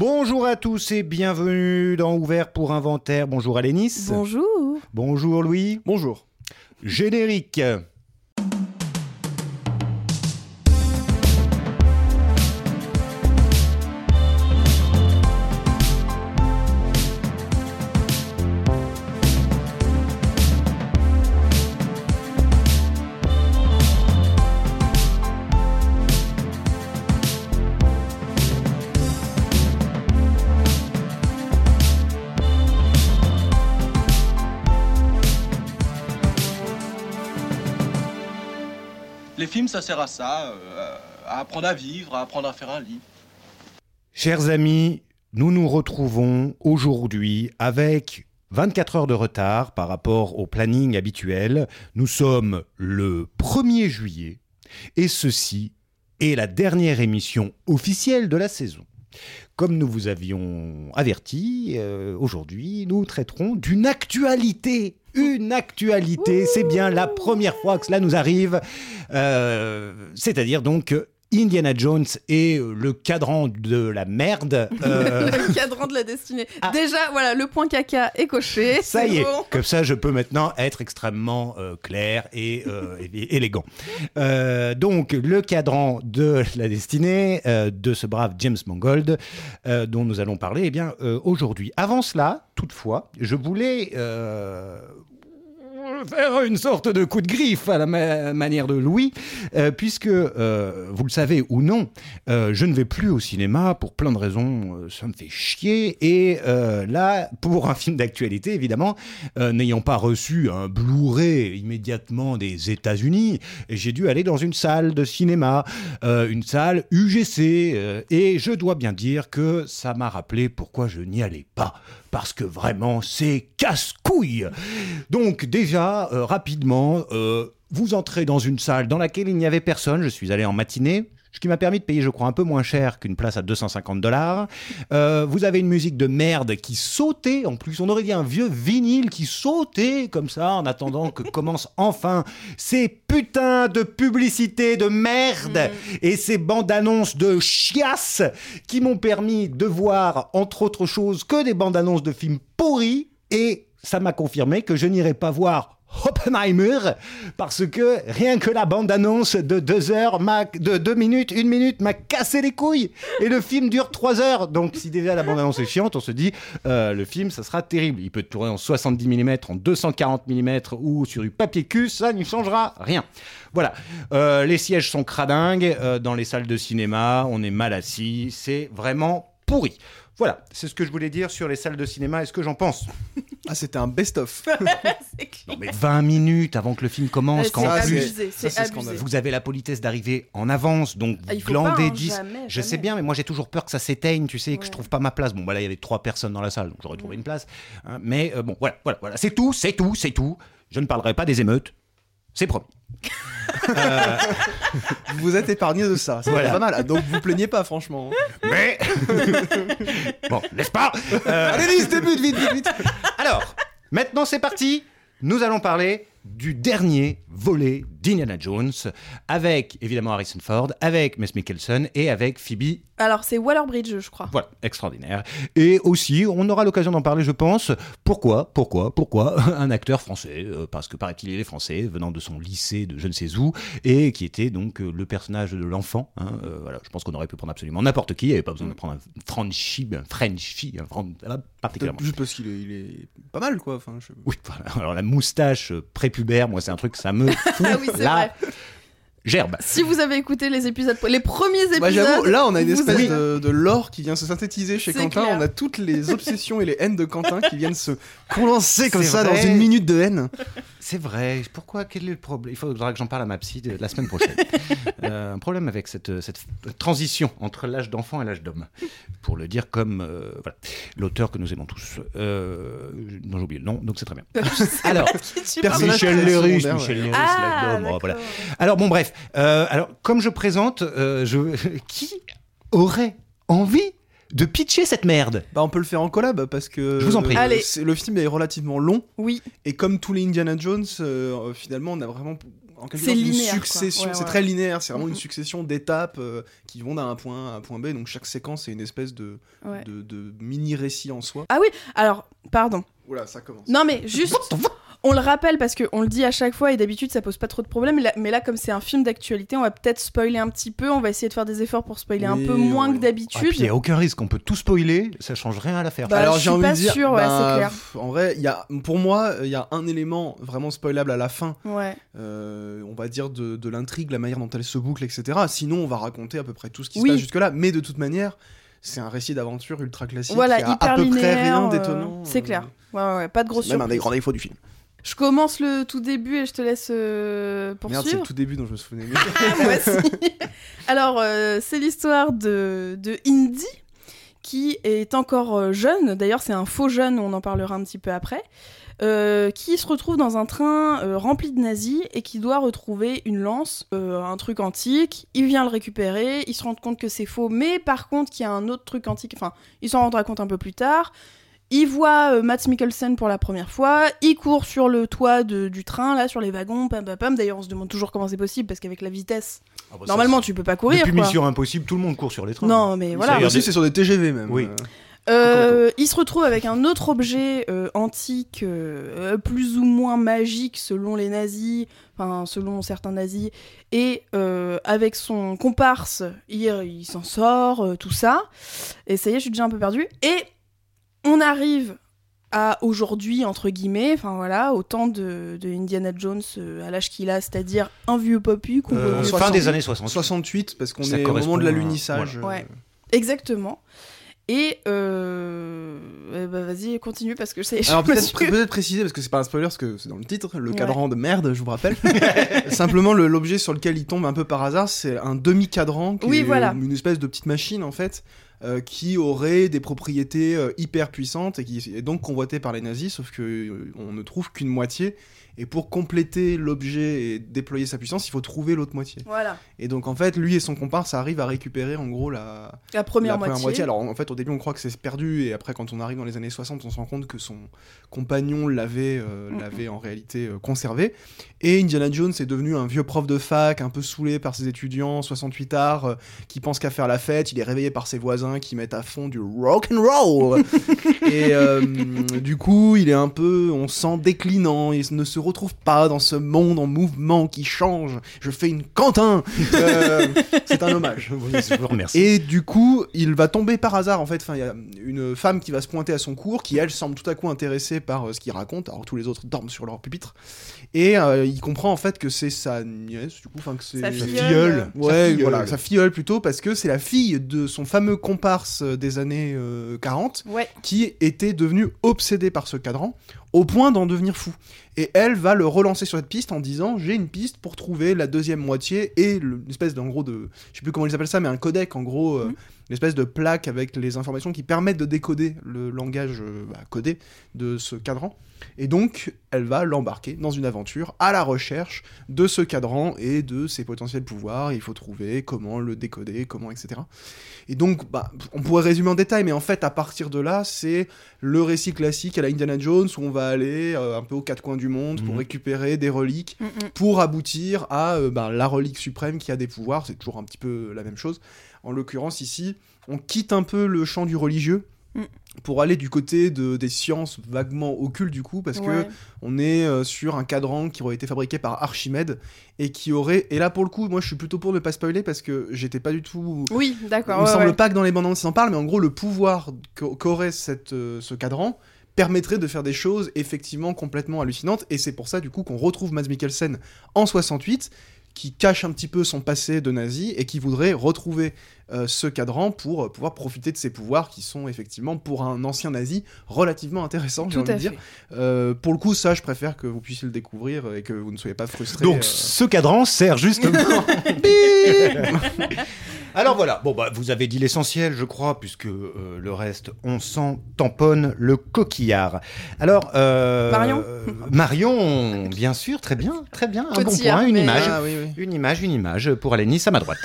Bonjour à tous et bienvenue dans Ouvert pour Inventaire. Bonjour Alénis. Bonjour. Bonjour Louis. Bonjour. Générique. Sert à ça, euh, à apprendre à vivre, à apprendre à faire un lit. Chers amis, nous nous retrouvons aujourd'hui avec 24 heures de retard par rapport au planning habituel. Nous sommes le 1er juillet et ceci est la dernière émission officielle de la saison. Comme nous vous avions averti, euh, aujourd'hui nous traiterons d'une actualité. Une actualité, c'est bien la première fois que cela nous arrive. Euh, C'est-à-dire donc Indiana Jones et le cadran de la merde. euh, le cadran de la destinée. Ah. Déjà, voilà, le point caca est coché. Ça y est, comme ça je peux maintenant être extrêmement euh, clair et, euh, et- élégant. Euh, donc le cadran de la destinée euh, de ce brave James Mangold euh, dont nous allons parler eh bien euh, aujourd'hui. Avant cela, toutefois, je voulais euh, faire une sorte de coup de griffe à la ma- manière de Louis, euh, puisque, euh, vous le savez ou non, euh, je ne vais plus au cinéma pour plein de raisons, ça me fait chier, et là, pour un film d'actualité, évidemment, n'ayant pas reçu un Blu-ray immédiatement des États-Unis, j'ai dû aller dans une salle de cinéma, une salle UGC, et je dois bien dire que ça m'a rappelé pourquoi je n'y allais pas, parce que vraiment, c'est casse-couille. Donc déjà, euh, rapidement, euh, vous entrez dans une salle dans laquelle il n'y avait personne, je suis allé en matinée. Ce qui m'a permis de payer, je crois, un peu moins cher qu'une place à 250 dollars. Euh, vous avez une musique de merde qui sautait. En plus, on aurait dit un vieux vinyle qui sautait comme ça en attendant que commencent enfin ces putains de publicités de merde et ces bandes annonces de chiasse qui m'ont permis de voir, entre autres choses, que des bandes annonces de films pourris. Et ça m'a confirmé que je n'irai pas voir Oppenheimer parce que rien que la bande annonce de deux heures m'a- de deux minutes une minute m'a cassé les couilles. Et le film dure trois heures. Donc si déjà la bande annonce est chiante on se dit euh, le film ça sera terrible. Il peut tourner en 70 mm en 240 mm ou sur du papier cul ça n'y changera rien. Voilà. Euh, les sièges sont cradingues euh, dans les salles de cinéma on est mal assis c'est vraiment pourri voilà, c'est ce que je voulais dire sur les salles de cinéma et ce que j'en pense. Ah, c'était un best-of. C'est clair. Non mais 20 minutes avant que le film commence, quand en plus ça, abusé. vous avez la politesse d'arriver en avance, donc Ah, vous glandez pas, hein, 10. jamais, je sais bien, mais moi j'ai toujours peur que ça s'éteigne, tu sais, et que je Ouais. trouve pas ma place. Bon, bah là il y avait trois personnes dans la salle, donc j'aurais trouvé une place. hein, mais euh, bon, voilà, voilà, voilà. C'est tout, c'est tout, c'est tout. Je ne parlerai pas des émeutes. C'est promis. Vous vous êtes épargné de ça. C'est Voilà. pas mal. Donc vous plaignez pas, franchement. Mais. bon, n'est-ce pas? Euh, Allez, Lise, débute, vite, vite, vite. Alors, maintenant c'est parti. Nous allons parler du dernier volet d'Indiana Jones avec évidemment Harrison Ford, avec Mess Mikkelsen et avec Phoebe Alors, c'est Waller-Bridge, je crois. Voilà, extraordinaire. Et aussi, on aura l'occasion d'en parler, je pense. Pourquoi, pourquoi, pourquoi un acteur français euh, Parce que paraît-il, il est français, venant de son lycée de je ne sais où, et qui était donc euh, le personnage de l'enfant. hein. Euh, voilà, je pense qu'on aurait pu prendre absolument n'importe qui. Il n'y avait pas besoin de prendre un Frenchie, un Frenchie, un Fran- particulièrement. Juste parce qu'il est, il est pas mal, quoi. Enfin, je- Oui, voilà. Alors la moustache euh, prépubère, moi, c'est un truc, ça me fout Ah oui, la vrai. gerbe. Si vous avez écouté les épisodes, les premiers épisodes. Bah, j'avoue, là, on a une espèce avez- de, de lore qui vient se synthétiser chez Quentin. clair. On a toutes les obsessions et les haines de Quentin qui viennent se condenser comme ça vrai. dans une minute de haine. C'est vrai. Pourquoi Quel est le problème? Il faudra que j'en parle à ma psy de la semaine prochaine. Euh, un problème avec cette, cette transition entre l'âge d'enfant et l'âge d'homme. Pour le dire comme euh, voilà, l'auteur que nous aimons tous. Euh, dont j'ai oublié le nom, donc c'est très bien. Alors, Personnage Michel Léris, Michel. Léris, Ah, l'âge d'homme, voilà. Alors bon, bref. Euh, alors, comme je présente, euh, je... qui aurait envie de pitcher cette merde Bah, on peut le faire en collab parce que Je vous en prie. Allez. c'est- le film est relativement long Oui, et comme tous les Indiana Jones, euh, finalement, on a vraiment en quelque C'est sorte une succession. Ouais, c'est ouais. très linéaire. C'est vraiment Mhm. une succession d'étapes euh, qui vont d'un point A à un point B. Donc chaque séquence est une espèce de, Ouais. de, de mini récit en soi. Alors, pardon. Oula, ça commence. Non, mais juste, on le rappelle parce qu'on le dit à chaque fois et d'habitude ça pose pas trop de problèmes. Mais là, comme c'est un film d'actualité, on va peut-être spoiler un petit peu. On va essayer de faire des efforts pour spoiler un peu moins que Ah, puis d'habitude. il n'y a aucun risque, on peut tout spoiler, ça change rien à l'affaire. Bah, Alors je j'ai suis envie pas de dire, sûre, ouais, bah, c'est clair. pff, en vrai, il y a, pour moi, il y a un élément vraiment spoilable à la fin. Ouais. euh, on va dire de, de l'intrigue, la manière dont elle se boucle, etc. Sinon, on va raconter à peu près tout ce qui Oui. se passe jusque-là. Mais de toute manière, c'est un récit d'aventure ultra classique. Voilà, qui a hyper à peu linéaire. près rien euh, d'étonnant. c'est euh, clair. Ouais, ouais, ouais, pas de C'est même un des grands défauts du film. Je commence le tout début et je te laisse euh, Merde, c'est poursuivre. le tout début dont je me souvenais. Ah, moi aussi. Alors, euh, c'est l'histoire de, de Indy, qui est encore euh, jeune. D'ailleurs, c'est un faux jeune, on en parlera un petit peu après. euh, qui se retrouve dans un train rempli de nazis et qui doit retrouver une lance, un truc antique. Il vient le récupérer, il se rend compte que c'est faux, mais par contre qu'il y a un autre truc antique, enfin, il s'en rendra compte un peu plus tard. Il voit euh, Matt Mikkelsen pour la première fois, il court sur le toit de- du train, là, sur les wagons, pam pam pam. D'ailleurs, on se demande toujours comment c'est possible, parce qu'avec la vitesse, Ah, bah, ça, normalement, tu peux pas courir. Depuis quoi. Mission Impossible, tout le monde court sur les trains. Non, mais voilà. Ça, aussi, c'est sur des TGV même. Oui. Euh, Euh, il se retrouve avec un autre objet euh, antique, euh, plus ou moins magique selon les nazis, enfin selon certains nazis, et euh, avec son comparse, il, il s'en sort, euh, tout ça. Et ça y est, je suis déjà un peu perdue. Et on arrive à aujourd'hui, entre guillemets, enfin voilà, au temps de, de Indiana Jones, euh, à l'âge qu'il a, c'est-à-dire un vieux popu qu'on Euh, peut- fin des 60. années 60. 68, parce qu'on est au moment de à- l'alunissage. voilà. Ouais. Exactement. Et euh... eh ben, vas-y, continue parce que c'est. Alors peut-être préciser parce que c'est pas un spoiler parce que c'est dans le titre le Ouais. cadran de merde je vous rappelle. Simplement le- l'objet sur lequel il tombe un peu par hasard c'est un demi cadran qui Oui, est voilà. une espèce de petite machine en fait euh, qui aurait des propriétés euh, hyper puissantes et qui est donc convoitée par les nazis sauf que euh, ne trouve qu'une moitié et pour compléter l'objet et déployer sa puissance il faut trouver l'autre moitié. Voilà, Et donc en fait lui et son comparse arrivent à récupérer en gros la la première, la moitié. Alors en fait, au début, on croit que c'est perdu, et après, quand on arrive dans les années 60, on se rend compte que son compagnon l'avait euh, l'avait en réalité euh, conservé. Et Indiana Jones est devenu un vieux prof de fac, un peu saoulé par ses étudiants, 68 arts, euh, qui pense qu'à faire la fête. Il est réveillé par ses voisins qui mettent à fond du rock and roll. et euh, du coup, il est un peu, on sent déclinant. Il ne se retrouve pas dans ce monde en mouvement qui change. Je fais une Quentin. Euh, c'est un hommage. Oui, je vous remercie. Et du coup, il va tomber par hasard en fait. Enfin, il y a une femme qui va se pointer à son cours, qui elle semble tout à coup intéressée par euh, ce qu'il raconte. Alors tous les autres dorment sur leur pupitre. Et euh, il comprend en fait que c'est sa nièce, du coup, enfin que c'est Sa filleule. Ouais, Sa filleule. voilà, sa filleule plutôt, parce que c'est la fille de son fameux comparse des années euh, 40 Ouais, qui était devenu obsédé par ce cadran au point d'en devenir fou. Et elle va le relancer sur cette piste en disant j'ai une piste pour trouver la deuxième moitié et le- une espèce d'en gros de je sais plus comment ils appellent ça mais un codec en gros euh, Mhm. une espèce de plaque avec les informations qui permettent de décoder le langage euh, bah, codé de ce cadran. Et donc elle va l'embarquer dans une aventure à la recherche de ce cadran et de ses potentiels pouvoirs. Il faut trouver comment le décoder, comment etc. Et donc, bah, on pourrait résumer en détail, mais en fait, à partir de là, c'est le récit classique à la Indiana Jones où on va aller euh, un peu aux quatre coins du monde pour Mhm. récupérer des reliques, Mm, mm. pour aboutir à euh, bah, la relique suprême qui a des pouvoirs. C'est toujours un petit peu la même chose. En l'occurrence, ici, on quitte un peu le champ du religieux. Mm. Pour aller du côté de, des sciences vaguement occultes du coup, parce que Ouais. on est euh, sur un cadran qui aurait été fabriqué par Archimède et qui aurait et là pour le coup moi je suis plutôt pour ne pas spoiler parce que j'étais pas du tout Oui, d'accord. il me ouais, semble ouais. pas que dans les bandes annonces ils en parlent, mais en gros, le pouvoir qu'a- qu'aurait cette, euh, ce cadran permettrait de faire des choses effectivement complètement hallucinantes. Et c'est pour ça, du coup, qu'on retrouve Mads Mikkelsen en 68, qui cache un petit peu son passé de nazi et qui voudrait retrouver euh, ce cadran pour euh, pouvoir profiter de ses pouvoirs qui sont effectivement, pour un ancien nazi, relativement intéressants, j'ai Tout envie à de dire. fait. Euh, pour le coup, ça, je préfère que vous puissiez le découvrir et que vous ne soyez pas frustrés. Donc euh. ce cadran sert justement. Alors voilà, bon bah vous avez dit l'essentiel, je crois, puisque euh, le reste, on s'en tamponne le coquillard. Alors euh, Marion euh, Marion, bien sûr, très bien, très bien, un bon Cotillard, point, une mais- image. Ah oui, oui. Une image, une image pour Nice à ma droite.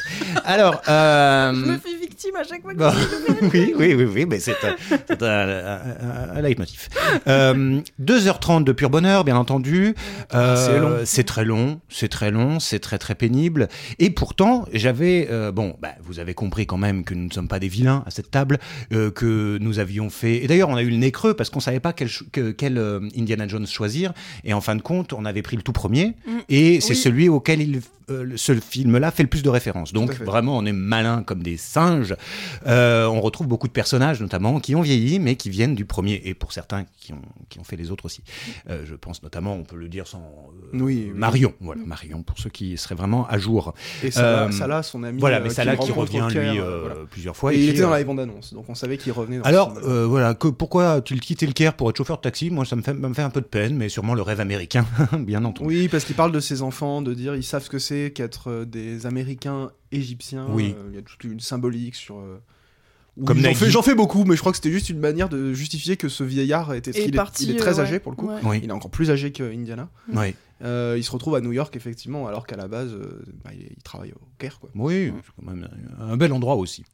Alors, euh, Je me fais victime à chaque fois. Bah, oui, oui, oui, oui, mais c'est un, un, un- un leitmotiv. Euh, 2h30 de pur bonheur, bien entendu. Euh, c'est long. C'est très long, c'est très long, c'est très très pénible. Et pourtant, j'avais... euh, bon, bah, vous avez compris quand même que nous ne sommes pas des vilains à cette table, euh, que nous avions fait... Et d'ailleurs, on a eu le nez creux parce qu'on savait pas quel, que- euh, Indiana Jones choisir. Et en fin de compte, on avait pris le tout premier. Mm. Et c'est Oui. celui auquel il, euh, ce film-là fait le plus de références. Donc vraiment, on est malin comme des singes. Euh, on retrouve beaucoup de personnages, notamment, qui ont vieilli, mais qui viennent du premier. Et pour certains, qui ont, qui ont fait les autres aussi. Euh, je pense notamment, on peut le dire sans... euh, Oui, oui. Marion. Voilà, Marion, pour ceux qui seraient vraiment à jour. Et Salah, Salah, son ami. voilà, mais Salah qui revient, au Caire, lui, voilà. plusieurs fois. Et il qui, était dans la bande-annonce, donc on savait qu'il revenait dans alors, le voilà, que, pourquoi a-t-il quitté le Caire pour être chauffeur de taxi? Moi, ça me fait, me fait un peu de peine, mais sûrement le rêve américain, bien entendu. Oui, parce qu'il parle de ses enfants, de dire ils savent ce que c'est qu'être des Américains égyptiens. Oui. Euh, Il y a toute une symbolique sur. euh, Comme j'en fais, beaucoup, mais je crois que c'était juste une manière de justifier que ce vieillard était. Il, est, parti, il est très euh, âgé pour le coup. Ouais. Oui, Il est encore plus âgé que Indiana. oui. Euh, il se retrouve à New York effectivement, alors qu'à la base, euh, bah, il, il travaille au Caire. Quoi. Oui, c'est quand même un un bel endroit aussi.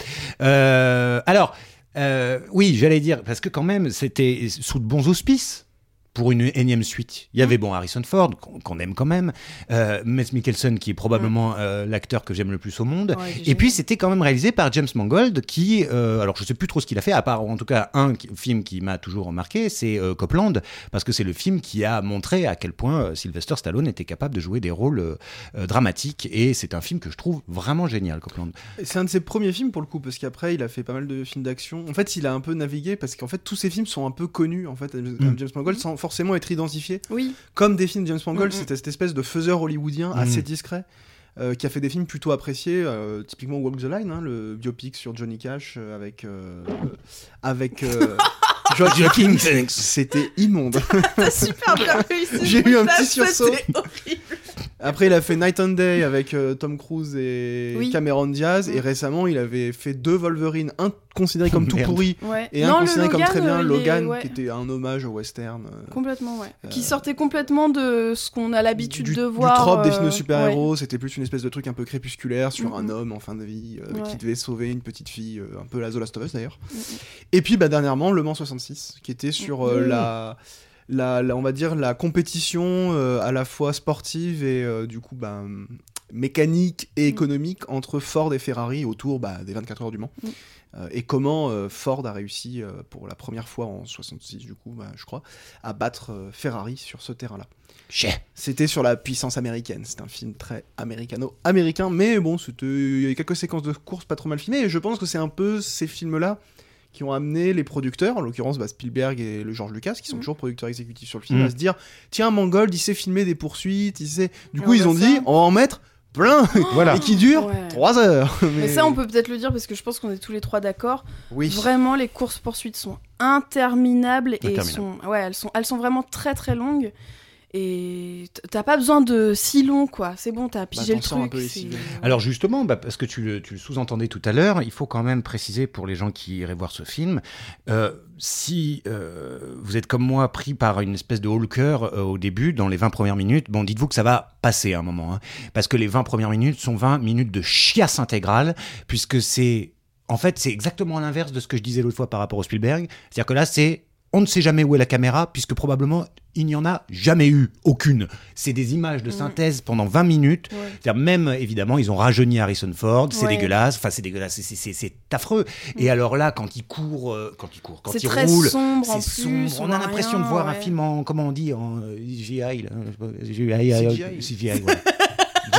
Euh, alors, euh, oui, j'allais dire, parce que quand même, c'était sous de bons auspices pour une énième suite. Il y avait bon Harrison Ford, qu'on aime quand même, euh, Matt Mikkelsen, qui est probablement euh, l'acteur que j'aime le plus au monde. Ouais, Et puis c'était quand même réalisé par James Mangold, qui, euh, alors je sais plus trop ce qu'il a fait, à part en tout cas un qui- film qui m'a toujours marqué, c'est euh, Copland, parce que c'est le film qui a montré à quel point euh, Sylvester Stallone était capable de jouer des rôles dramatiques, et c'est un film que je trouve vraiment génial, Copland. C'est un de ses premiers films pour le coup, parce qu'après il a fait pas mal de films d'action. En fait, il a un peu navigué, parce qu'en fait tous ses films sont un peu connus, en fait, Mm. James Mangold, sans forcément être identifiés. Oui, Comme des films de James Mangold, Mm, c'était cette espèce de faiseur hollywoodien Mm. assez discret. euh, qui a fait des films plutôt appréciés, euh, typiquement Walk the Line, hein, le biopic sur Johnny Cash euh, avec euh, avec euh. C'était immonde. t'as super bien réussi. J'ai eu un petit sursaut. horrible. Après, il a fait Night and Day avec euh, Tom Cruise et Oui. Cameron Diaz, et Mm. récemment, il avait fait deux Wolverine, un considéré comme tout pourri Ouais. et Non, un considéré comme très bien, euh, est- Logan, ouais. qui était un hommage au western. euh, Complètement, ouais. Qui sortait complètement de ce qu'on a l'habitude du, de du voir. trope des films de ouais. super-héros, c'était plus une espèce de truc un peu crépusculaire sur un homme en fin de vie euh, Ouais. qui devait sauver une petite fille, euh, un peu la The Last of Us d'ailleurs. Et puis bah, dernièrement, Le Mans 66, qui était sur la, la, la- on va dire, la compétition euh, à la fois sportive et euh, du coup bah, mécanique et Mhm. économique entre Ford et Ferrari autour bah, des 24 heures du Mans. Mhm. Euh, et comment euh, Ford a réussi euh, pour la première fois en 66 du coup, bah, je crois, à battre euh, Ferrari sur ce terrain-là. C'était sur la puissance américaine. C'est un film très américano-américain, mais bon, il y avait quelques séquences de course pas trop mal filmées. Et je pense que c'est un peu ces films-là qui ont amené les producteurs, en l'occurrence bah, Spielberg et le George Lucas, qui sont Mhm. toujours producteurs exécutifs sur le film, Mhm. à se dire tiens, Mangold, il sait filmer des poursuites, il sait. Du Et coup, on ils ont ça. dit on va en mettre plein Voilà. et qui dure Ouais. 3 heures. Mais ça, on peut peut-être le dire parce que je pense qu'on est tous les trois d'accord. Oui. Vraiment, les courses poursuites sont interminables et Interminables. sont, ouais, elles sont, elles sont vraiment très très longues. Et t'as pas besoin de si long, quoi. C'est bon, t'as pigé t'en le truc. peu. Alors justement, bah, parce que tu le, tu le sous-entendais tout à l'heure, il faut quand même préciser pour les gens qui iraient voir ce film, euh, si euh, vous êtes comme moi pris par une espèce de cœur euh, au début, dans les 20 premières minutes, bon, dites-vous que ça va passer à un moment, hein, parce que les 20 premières minutes sont 20 minutes de chiasse intégrale, puisque c'est... En fait, c'est exactement l'inverse de ce que je disais l'autre fois par rapport au Spielberg. C'est-à-dire que là, c'est... On ne sait jamais où est la caméra, puisque probablement il n'y en a jamais eu aucune. C'est des images de Mhm. synthèse pendant 20 minutes. Ouais. Même, évidemment, ils ont rajeuni Harrison Ford, c'est Ouais. dégueulasse, enfin c'est dégueulasse, c'est- affreux. Et alors là, quand il court, euh, quand il court, quand C'est il très roule, c'est sombre. On a l'impression de voir un film en, comment on dit, en euh, GI, là, je sais pas, GI, CGI. CGI, voilà.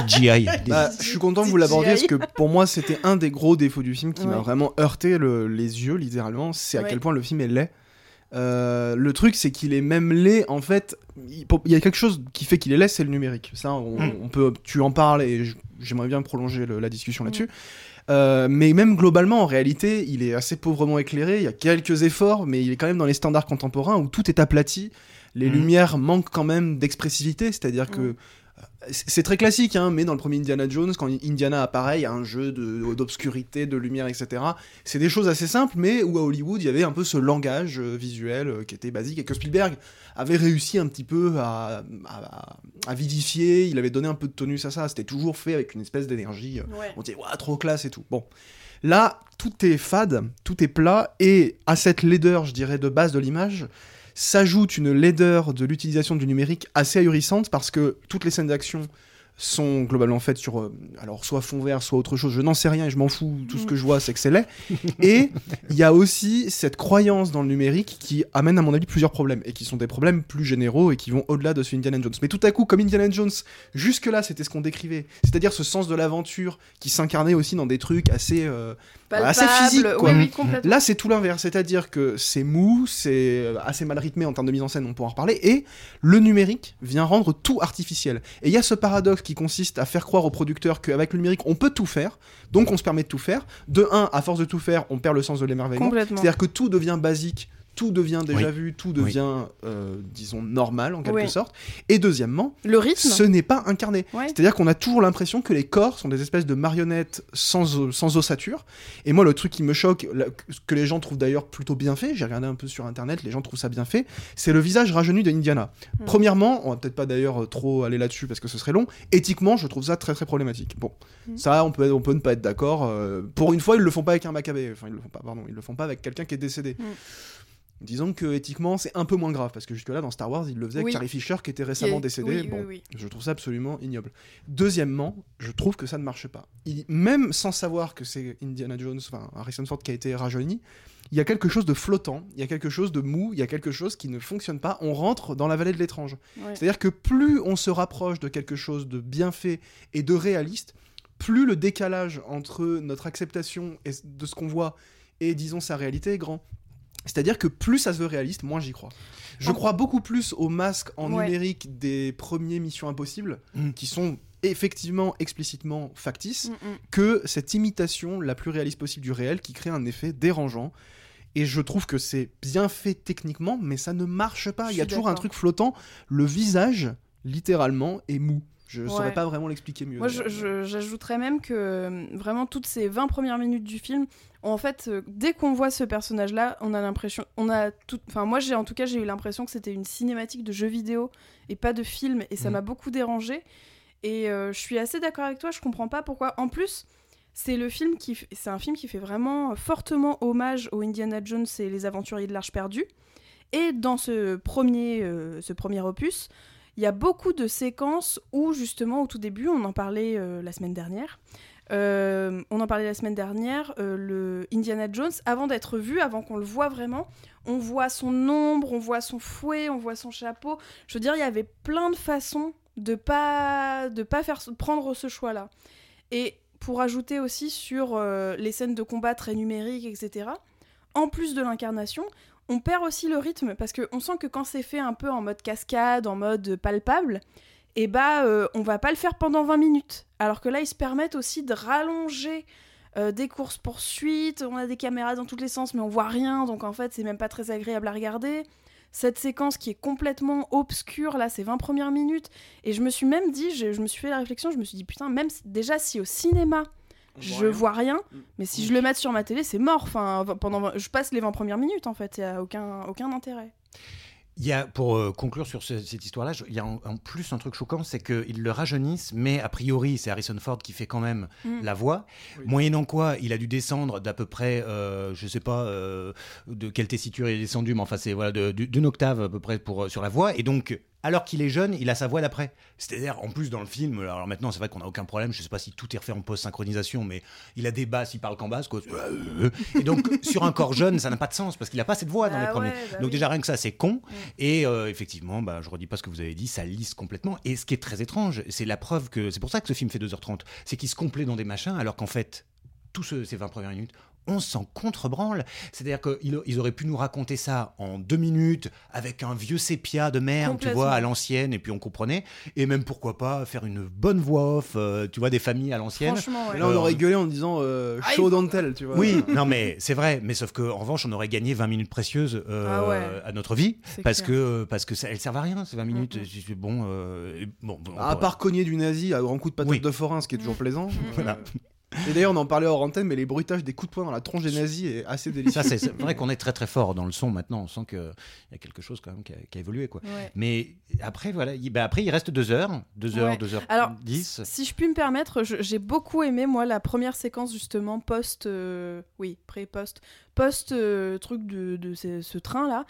DJI. Bah, je suis content que vous l'abordiez parce que pour moi c'était un des gros défauts du film qui m'a vraiment heurté le- les yeux littéralement. C'est à Ouais. quel point le film est laid. Euh, le truc c'est qu'il est même laid en fait. Il il y a quelque chose qui fait qu'il est laid, c'est le numérique. Ça, on, Mm. on peut, tu en parles et j'aimerais bien prolonger le- la discussion là-dessus. Euh, mais même globalement, en réalité, il est assez pauvrement éclairé. Il y a quelques efforts, mais il est quand même dans les standards contemporains où tout est aplati. Les Mhm. lumières manquent quand même d'expressivité, c'est-à-dire que. C'est très classique, hein, mais dans le premier Indiana Jones, quand Indiana apparaît, il y a un jeu d'obscurité, de, lumière, etc. C'est des choses assez simples, mais où à Hollywood, il y avait un peu ce langage euh, visuel euh, qui était basique et que Spielberg avait réussi un petit peu à, à- à vivifier. Il avait donné un peu de tonus à ça. C'était toujours fait avec une espèce d'énergie. euh, Ouais. on disait, Ouah, trop classe et tout. Bon. Là, tout est fade, tout est plat, et à cette laideur, je dirais, de base de l'image, s'ajoute une laideur de l'utilisation du numérique assez ahurissante parce que toutes les scènes d'action sont globalement faites sur euh, alors soit fond vert soit autre chose. Je n'en sais rien et je m'en fous. Tout ce que je vois c'est que c'est laid. Et il y a aussi cette croyance dans le numérique qui amène à mon avis plusieurs problèmes et qui sont des problèmes plus généraux et qui vont au-delà de ce Indiana Jones. Mais tout à coup comme Indiana Jones jusque là c'était ce qu'on décrivait. C'est-à-dire ce sens de l'aventure qui s'incarnait aussi dans des trucs assez euh, assez physique, quoi. Oui, oui, complètement. Là, c'est tout l'inverse, c'est-à-dire que c'est mou, c'est euh, assez mal rythmé en termes de mise en scène, on pourra en reparler, et le numérique vient rendre tout artificiel. Et il y a ce paradoxe qui consiste à faire croire aux producteurs qu'avec le numérique, on peut tout faire, donc on se permet de tout faire. De un, à force de tout faire, on perd le sens de l'émerveillement. C'est-à-dire que tout devient basique, tout devient déjà Oui. vu, tout devient, euh, disons, normal en quelque Oui. sorte. Et deuxièmement, Le rythme. ce n'est pas incarné. Ouais. C'est-à-dire qu'on a toujours l'impression que les corps sont des espèces de marionnettes sans, sans ossature. Et moi, le truc qui me choque, que les gens trouvent d'ailleurs plutôt bien fait, j'ai regardé un peu sur internet, les gens trouvent ça bien fait, c'est le visage rajeuni de Indiana. Hmm. Premièrement, on va peut-être pas d'ailleurs euh, trop aller là-dessus parce que ce serait long, éthiquement, je trouve ça très très problématique. Bon, Hmm. ça, on peut, on peut ne pas être d'accord. euh, pour une fois, ils le font pas avec un Maccabée, enfin, ils le font pas, pardon, ils le font pas avec quelqu'un qui est décédé. Hmm. Disons que éthiquement, c'est un peu moins grave parce que jusque-là, dans Star Wars, ils le faisaient avec. Carrie Fisher qui était Qui récemment est- décédée. oui, bon, oui. je trouve ça absolument ignoble. Deuxièmement, je trouve que ça ne marche pas. Il- même sans savoir que c'est Indiana Jones, enfin Harrison Ford qui a été rajeuni, il y a quelque chose de flottant, il y a quelque chose de mou, il y a quelque chose qui ne fonctionne pas. On rentre dans la vallée de l'étrange. Ouais. C'est-à-dire que plus on se rapproche de quelque chose de bien fait et de réaliste, plus le décalage entre notre acceptation et de ce qu'on voit et disons sa réalité est grand. C'est-à-dire que plus ça se veut réaliste, moins j'y crois. Je En- crois beaucoup plus aux masques en Ouais. numérique des premiers Missions Impossibles, Mm. qui sont effectivement explicitement factices, Mm, mm. que cette imitation la plus réaliste possible du réel qui crée un effet dérangeant. Et je trouve que c'est bien fait techniquement, mais ça ne marche pas. Il y a toujours un truc flottant. Le visage, littéralement, est mou. Je ne Ouais. saurais pas vraiment l'expliquer mieux. Moi, j'ajouterais même que euh, vraiment toutes ces 20 premières minutes du film, en fait, euh, dès qu'on voit ce personnage-là, on a l'impression, on a tout, enfin moi j'ai en tout cas j'ai eu l'impression que c'était une cinématique de jeu vidéo et pas de film, et ça Mhm. m'a beaucoup dérangé. Et euh, je suis assez d'accord avec toi, je comprends pas pourquoi. En plus, c'est le film qui, f- c'est un film qui fait vraiment fortement hommage aux Indiana Jones et les Aventuriers de l'Arche perdue. Et dans ce premier, euh, ce premier opus, il y a beaucoup de séquences où justement au tout début, on en parlait euh, la semaine dernière. euh, on en parlait la semaine dernière, euh, Indiana Jones, avant d'être vu, avant qu'on le voit vraiment, on voit son ombre, on voit son fouet, on voit son chapeau. Je veux dire, il y avait plein de façons de pas de pas faire prendre ce choix-là. Et pour ajouter aussi sur les scènes de combat très numériques, etc. En plus de l'incarnation, on perd aussi le rythme parce qu'on sent que quand c'est fait un peu en mode cascade, en mode palpable, et bah euh, on va pas le faire pendant 20 minutes. Alors que là, ils se permettent aussi de rallonger euh, des courses poursuites. On a des caméras dans tous les sens, mais on voit rien, donc en fait, c'est même pas très agréable à regarder. Cette séquence qui est complètement obscure, là, ces 20 premières minutes. Et je me suis même dit, je, je me suis fait la réflexion, je me suis dit, putain, même déjà si au cinéma, je vois rien, mais si je le mets sur ma télé, c'est mort. Enfin, pendant, 20 je passe les 20 premières minutes, en fait, il y a aucun, aucun intérêt. Il y a, pour euh, conclure sur ce- cette histoire-là, je- il y a en, en plus un truc choquant, c'est qu'ils le rajeunissent, mais a priori, c'est Harrison Ford qui fait quand même Mm. la voix. Oui. Moyennant quoi, il a dû descendre d'à peu près, euh, je sais pas euh, de quelle tessiture il est descendu, mais enfin, c'est voilà, d'une octave à peu près pour, euh, sur la voix. Et donc, alors qu'il est jeune, il a sa voix d'après. C'est-à-dire, en plus, dans le film, alors maintenant, c'est vrai qu'on n'a aucun problème, je sais pas si tout est refait en post-synchronisation, mais il a des basses, il parle qu'en basse, quoi. Et donc, sur un corps jeune, ça n'a pas de sens, parce qu'il n'a pas cette voix dans Ah les premiers. bah donc, oui. déjà, rien que ça, c'est con. Mm. Et euh, effectivement, bah, je redis pas ce que vous avez dit, ça lisse complètement. Et ce qui est très étrange, c'est la preuve que. C'est pour ça que ce film fait 2h30. C'est qu'il se complaît dans des machins, alors qu'en fait, tous ce- ces 20 premières minutes, on s'en contrebranle. C'est-à-dire qu'ils ils auraient pu nous raconter ça en deux minutes, avec un vieux sépia de merde, tu vois, à l'ancienne, et puis on comprenait. Et même pourquoi pas faire une bonne voix off, euh, tu vois, des familles à l'ancienne. Franchement, ouais. Et là, on aurait gueulé en disant euh, Ah, don't tell, tu vois. Oui, non mais c'est vrai, mais sauf que en revanche, on aurait gagné 20 minutes précieuses euh, Ah ouais. à notre vie parce clair. que parce que ça, elles servent à rien ces 20 minutes. Mm, bon, euh, bon, bon, on À part cogner du nazi à grand coup de patate Oui. de forain, ce qui est toujours Mm. plaisant. Mm. Voilà. Et d'ailleurs, on en parlait hors antenne, mais les bruitages des coups de poing dans la tronche des nazis est assez délicieux. Ça, c'est vrai qu'on est très très fort dans le son maintenant. On sent qu'il y a quelque chose quand même qui a, qui a évolué. Quoi. Ouais. Mais après, voilà, il, bah, après, il reste deux heures, deux heures, Ouais. deux heures Alors, dix. Si je puis me permettre, j'ai beaucoup aimé moi la première séquence justement post, euh, oui pré-post, post euh, truc de, de ce, ce train là,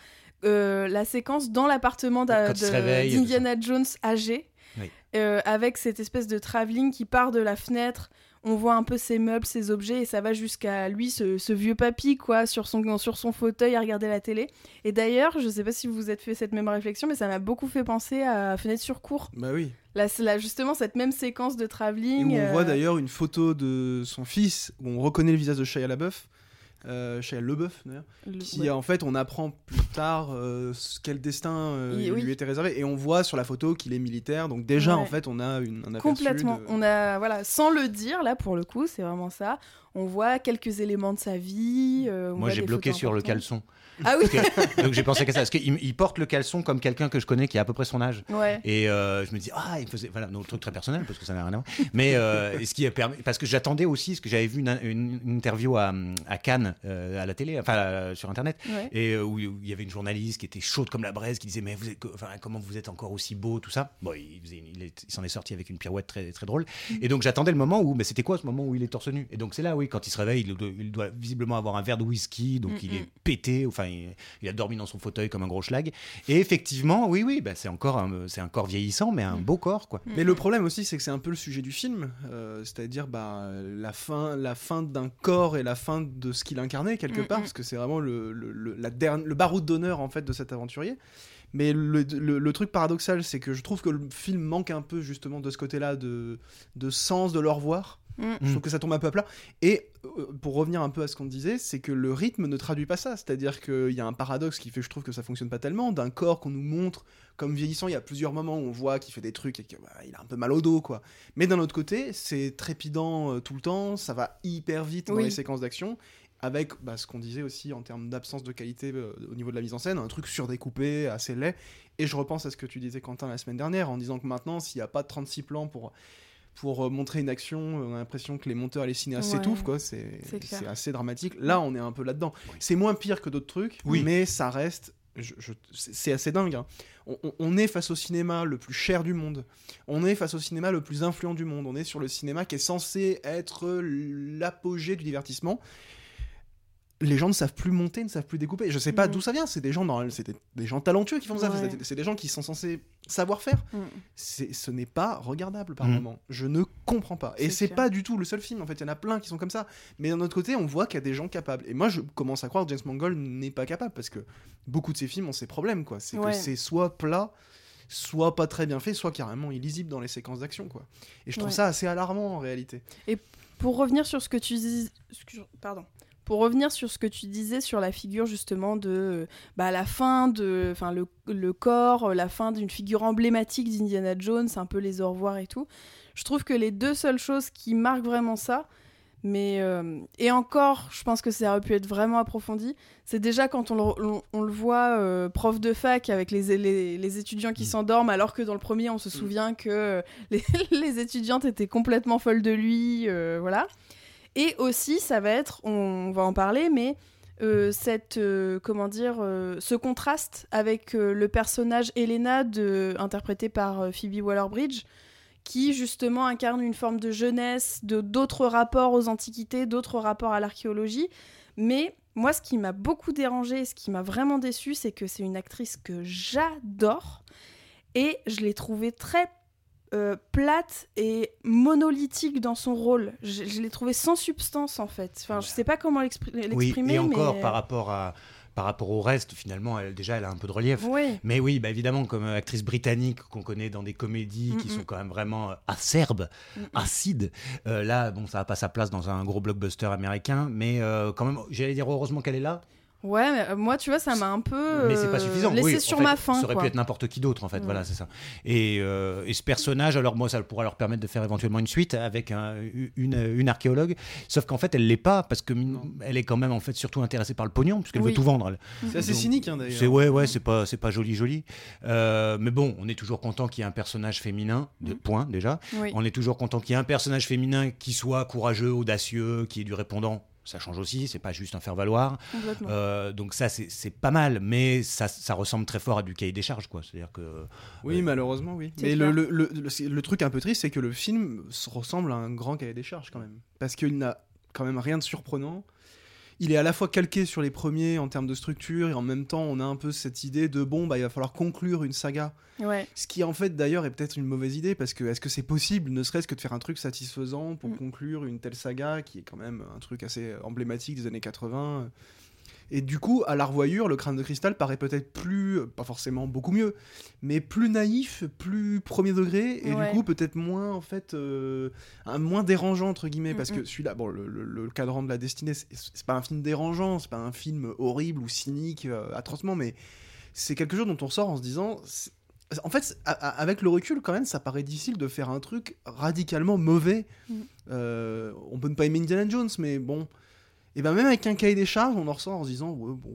la séquence dans l'appartement d'Indiana Jones âgé, Oui. euh, avec cette espèce de travelling qui part de la fenêtre. On voit un peu ses meubles, ses objets, et ça va jusqu'à lui, ce, ce vieux papy, quoi, sur son, sur son fauteuil à regarder la télé. Et d'ailleurs, je sais pas si vous vous êtes fait cette même réflexion, mais ça m'a beaucoup fait penser à Fenêtre sur cour. Bah oui. Là, là, justement, cette même séquence de Et travelling. où on euh, voit d'ailleurs une photo de son fils, où on reconnaît le visage de Shia LaBeouf, euh, Shia LeBeouf d'ailleurs, le- qui ouais. en fait on apprend plus tard euh, ce- quel destin euh, Il- lui oui. était réservé, et on voit sur la photo qu'il est militaire, donc déjà Ouais. en fait on a une, un Complètement. de- On a, voilà, sans le dire, là, pour le coup, c'est vraiment ça. On voit quelques éléments de sa vie. euh, on Moi, voit j'ai des bloqué photos sur le caleçon. Ah oui que- donc j'ai pensé qu'à ça. Parce qu'il il porte le caleçon comme quelqu'un que je connais qui a à peu près son âge. Ouais. Et euh, je me dis, ah, il faisait. Voilà, donc truc très personnel, parce que ça n'a rien à voir. Mais euh, ce qui a permis. Parce que j'attendais aussi, parce que j'avais vu une, une- une interview à, à Cannes, euh, à la télé, enfin euh, sur Internet, ouais. et euh, où, où il y avait une journaliste qui était chaude comme la braise, qui disait, mais vous êtes, enfin, comment vous êtes encore aussi beau, tout ça. Bon, il, faisait une- il est- il s'en est sorti avec une pirouette très, très drôle. Et donc j'attendais le moment où, mais c'était quoi ce moment où il est torse nu? Et donc c'est là, oui, quand il se réveille, il doit, il doit visiblement avoir un verre de whisky, donc Mm, il mm. est pété, enfin, il, il a dormi dans son fauteuil comme un gros schlag. Et effectivement, oui, oui, bah, c'est encore, un- c'est un corps vieillissant, mais un beau corps, quoi. Mais le problème aussi, c'est que c'est un peu le sujet du film, euh, c'est-à-dire bah, la fin, la fin d'un corps et la fin de ce qu'il incarnait quelque Mm, part, mm. parce que c'est vraiment le, le, le- la dernière, le baroud d'honneur en fait de cet aventurier. Mais le, le- le truc paradoxal, c'est que je trouve que le film manque un peu justement de ce côté-là de, de sens de le revoir. Mm. Je trouve que ça tombe un peu à plat. Et euh, pour revenir un peu à ce qu'on disait, c'est que le rythme ne traduit pas ça. C'est-à-dire qu'il y a un paradoxe qui fait, je trouve que ça fonctionne pas tellement, d'un corps qu'on nous montre comme vieillissant. Il y a plusieurs moments où on voit qu'il fait des trucs et qu'il a un peu mal au dos, quoi. Mais d'un autre côté, c'est trépidant euh, tout le temps, ça va hyper vite dans Oui. les séquences d'action. Avec bah, ce qu'on disait aussi en termes d'absence de qualité euh, au niveau de la mise en scène, un truc surdécoupé, assez laid. Et je repense à ce que tu disais, Quentin, la semaine dernière, en disant que maintenant, s'il n'y a pas de 36 plans pour pour euh, montrer une action, on a l'impression que les monteurs et les cinéastes Ouais. s'étouffent, quoi. C'est C'est assez dramatique. Là, on est un peu là-dedans. C'est moins pire que d'autres trucs, Oui. mais ça reste. je- je- c'est assez dingue. hein. On est face au cinéma le plus cher du monde. On est face au cinéma le plus influent du monde. On est sur le cinéma qui est censé être l'apogée du divertissement. Les gens ne savent plus monter, ne savent plus découper. Je sais pas Mhm. d'où ça vient. C'est des gens dans, c'est des, des gens talentueux qui font ça. Ouais. C'est- C'est des gens qui sont censés savoir faire Mm. c'est- ce n'est pas regardable par Mhm. moment. Je ne comprends pas. Et C'est pas du tout le seul film. En fait, il y en a plein qui sont comme ça. Mais d'un autre côté, on voit qu'il y a des gens capables. Et moi, je commence à croire que James Mangold n'est pas capable parce que beaucoup de ses films ont ces problèmes. quoi. C'est Ouais. que c'est soit plat, soit pas très bien fait, soit carrément illisible dans les séquences d'action. quoi. Et je trouve Ouais. ça assez alarmant en réalité. Pour revenir sur ce que tu dis, pardon. Pour revenir sur ce que tu disais sur la figure justement de euh, bah, la fin de enfin le, le corps, euh, la fin d'une figure emblématique d'Indiana Jones, un peu les au revoir et tout. Je trouve que les deux seules choses qui marquent vraiment ça, mais euh, et encore, je pense que ça aurait pu être vraiment approfondi. C'est déjà quand on le, on, on le voit euh, prof de fac avec les, les, les étudiants qui Mm. s'endorment, alors que dans le premier, on se souvient que les, les étudiantes étaient complètement folles de lui, euh, voilà. Et aussi, ça va être, on va en parler, mais euh, cette, euh, comment dire, euh, ce contraste avec le personnage Elena, de, interprété par Phoebe Waller-Bridge, qui justement incarne une forme de jeunesse, de d'autres rapports aux antiquités, d'autres rapports à l'archéologie. Mais moi, ce qui m'a beaucoup dérangé, ce qui m'a vraiment déçu, c'est que c'est une actrice que j'adore, et je l'ai trouvée très euh, plate et monolithique dans son rôle. Je, je l'ai trouvée sans substance en fait. Enfin, je sais pas comment l'expri- Oui, l'exprimer. et encore mais... par rapport à par rapport au reste, finalement, elle, déjà, elle a un peu de relief. Oui, Mais oui, bah évidemment, comme euh, actrice britannique qu'on connaît dans des comédies qui Mm, sont quand même vraiment euh, acerbes, Mm, mm. acides, euh, là, bon, ça n'a pas sa place dans un gros blockbuster américain, mais euh, quand même, j'allais dire heureusement qu'elle est là. Ouais, mais euh, moi, tu vois, ça m'a un peu Mais c'est pas euh, suffisant. laissé Oui, en sur fait, ma faim. Ça aurait quoi. pu être n'importe qui d'autre, en fait. Ouais. Voilà, c'est ça. Et, euh, et ce personnage, alors moi, ça pourrait leur permettre de faire éventuellement une suite avec un- une, une archéologue. Sauf qu'en fait, elle l'est pas parce que elle est quand même en fait surtout intéressée par le pognon puisqu'elle Oui. veut tout vendre. elle. C'est assez cynique, hein, C'est d'ailleurs. ouais, ouais, c'est pas, c'est pas joli, joli. Euh, mais bon, on est toujours content qu'il y ait un personnage féminin. De Mhm. point déjà. Oui. On est toujours content qu'il y ait un personnage féminin qui soit courageux, audacieux, qui ait du répondant. Ça change aussi. C'est pas juste un faire valoir. Complètement. Euh, donc ça, c'est pas mal, mais ça, ça ressemble très fort à du cahier des charges, quoi. C'est-à-dire que Oui, Ouais. malheureusement, oui. Mais le, le, le, le- c'est- le truc un peu triste, c'est que le film se ressemble à un grand cahier des charges, quand même. Parce qu'il n'a quand même rien de surprenant. Il est à la fois calqué sur les premiers en termes de structure, et en même temps, on a un peu cette idée de bon, bah, il va falloir conclure une saga. Ouais. Ce qui, en fait, d'ailleurs, est peut-être une mauvaise idée, parce que est-ce que c'est possible, ne serait-ce que de faire un truc satisfaisant pour Mm. conclure une telle saga, qui est quand même un truc assez emblématique des années 80 et du coup, à la revoyure, le crâne de cristal paraît peut-être plus, pas forcément beaucoup mieux, mais plus naïf, plus premier degré, et Ouais. du coup peut-être moins en fait, euh, un, moins dérangeant entre guillemets, parce que celui-là, bon, le, le- le cadran de la destinée, c'est pas un film dérangeant, c'est pas un film horrible ou cynique euh, atrocement, mais c'est quelque chose dont on sort en se disant. En fait, avec le recul, quand même, ça paraît difficile de faire un truc radicalement mauvais. Mm. Euh, on peut ne pas aimer Indiana Jones, mais bon. Et ben même avec un cahier des charges, on en ressort en se disant ouais, bon.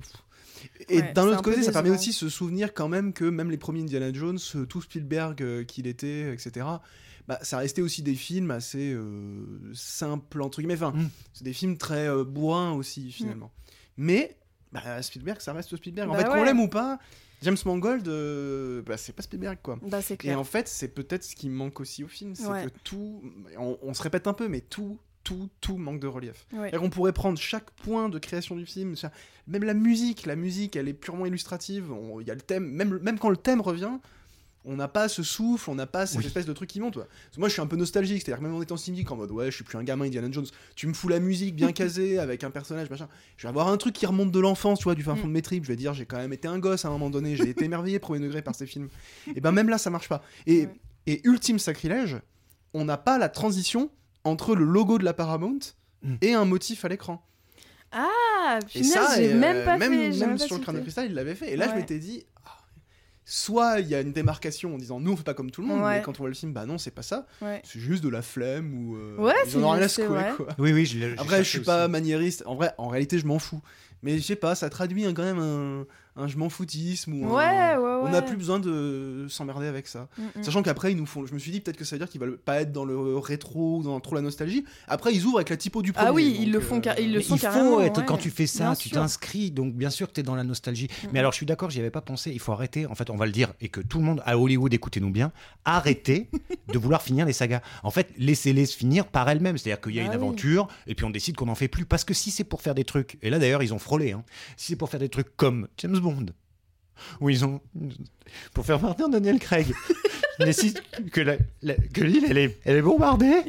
Et Ouais, d'un autre côté, ça permet aussi de se souvenir quand même que même les premiers Indiana Jones, euh, tout Spielberg euh, qu'il était, etc. Bah, ça restait aussi des films assez euh, simples entre guillemets. Enfin, Mm. c'est des films très euh, bourrins aussi finalement. Mais bah, Spielberg, ça reste Spielberg. En Bah fait, qu'on ouais. l'aime ou pas, James Mangold, euh, bah, c'est pas Spielberg quoi. Bah, Et en fait, c'est peut-être ce qui manque aussi au film, c'est Ouais. que tout, on, on se répète un peu, mais tout, tout, tout manque de relief. Ouais. Qu'on pourrait prendre chaque point de création du film, ça- même la musique, la musique, elle est purement illustrative. on- Il y a le thème, même, même quand le thème revient, on n'a pas ce souffle, on n'a pas cette Oui. espèce de truc qui monte. toi. Parce que moi, je suis un peu nostalgique, c'est-à-dire même en étant cynique, en mode ouais, je suis plus un gamin Indiana Jones. Tu me fous la musique bien casée avec un personnage, machin. Je vais avoir un truc qui remonte de l'enfance, tu vois, du fin fond de mes tripes. Je vais dire, j'ai quand même été un gosse à un moment donné, j'ai été émerveillé premier degré par ces films. Et ben même là, ça marche pas. Et, Ouais. et ultime sacrilège, on n'a pas la transition entre le logo de la Paramount Mm. et un motif à l'écran. Ah, Et punaise, ça, j'ai et, euh, même pas même, fait. même même pas sur le crâne de cristal, il l'avait fait. Et là, je Ouais. m'étais dit, ah, soit il y a une démarcation en disant, nous, on fait pas comme tout le monde, Ouais. mais quand on voit le film, bah non, c'est pas ça. Ouais. C'est juste de la flemme ou. euh, Ouais, ils en ont c'est- rien à secouer, vrai. quoi. oui, oui, je Après, je suis pas maniériste. En vrai, en réalité, je m'en fous. Mais je sais pas, ça traduit quand même un, un je m'en foutisme ou Ouais, un- ouais, ouais. On n'a plus besoin de s'emmerder avec ça. Mm, mm. Sachant qu'après, ils nous font. Je me suis dit peut-être que ça veut dire qu'ils veulent pas être dans le rétro ou dans trop la nostalgie. Après, ils ouvrent avec la typo du premier. Ah oui, ils le font euh, car- ils le sont il faut être, ouais. quand tu fais ça, Bien tu t'inscris, donc bien sûr que tu es dans la nostalgie. Mhm. Mais alors je suis d'accord, j'y avais pas pensé, il faut arrêter, en fait on va le dire, et que tout le monde à Hollywood, écoutez-nous bien, arrêtez de vouloir finir les sagas. En fait, laissez-les se finir par elles-mêmes, c'est-à-dire qu'il y a Bah une oui. aventure, et puis on décide qu'on n'en fait plus, parce que si c'est pour faire des trucs, et là d'ailleurs ils ont frôlé, hein, si c'est pour faire des trucs comme James Bond, où ils ont, pour faire partir Daniel Craig, ils décident que l'île est, elle est bombardée,